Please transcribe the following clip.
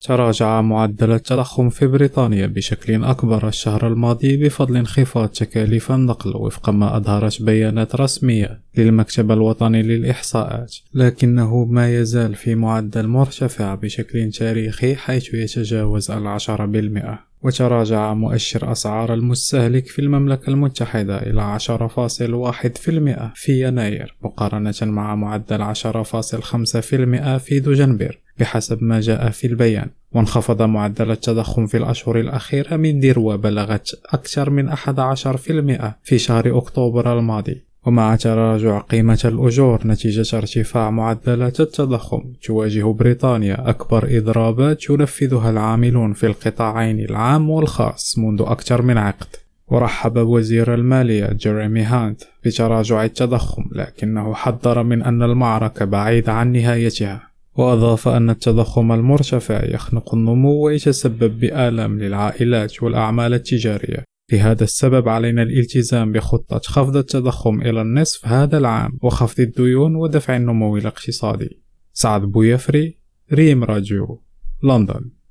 تراجع معدل التضخم في بريطانيا بشكل أكبر الشهر الماضي بفضل انخفاض تكاليف النقل وفق ما أظهرت بيانات رسمية للمكتب الوطني للإحصاءات لكنه ما يزال في معدل مرتفع بشكل تاريخي حيث يتجاوز العشرة بالمئة. وتراجع مؤشر أسعار المستهلك في المملكة المتحدة إلى 10.1% في يناير مقارنة مع معدل 10.5% في دجنبر. بحسب ما جاء في البيان. وانخفض معدل التضخم في الأشهر الأخيرة من ذروة بلغت أكثر من 11% في شهر أكتوبر الماضي. ومع تراجع قيمة الأجور نتيجة ارتفاع معدلات التضخم. تواجه بريطانيا أكبر إضرابات ينفذها العاملون في القطاعين العام والخاص منذ أكثر من عقد. ورحب وزير المالية جيريمي هانت بتراجع التضخم لكنه حذر من أن المعركة بعيدة عن نهايتها. وأضاف أن التضخم المرتفع يخنق النمو ويتسبب بآلام للعائلات والأعمال التجارية. لهذا السبب علينا الالتزام بخطة خفض التضخم إلى النصف هذا العام وخفض الديون ودفع النمو الاقتصادي. سعد بويفري ريم راديو لندن.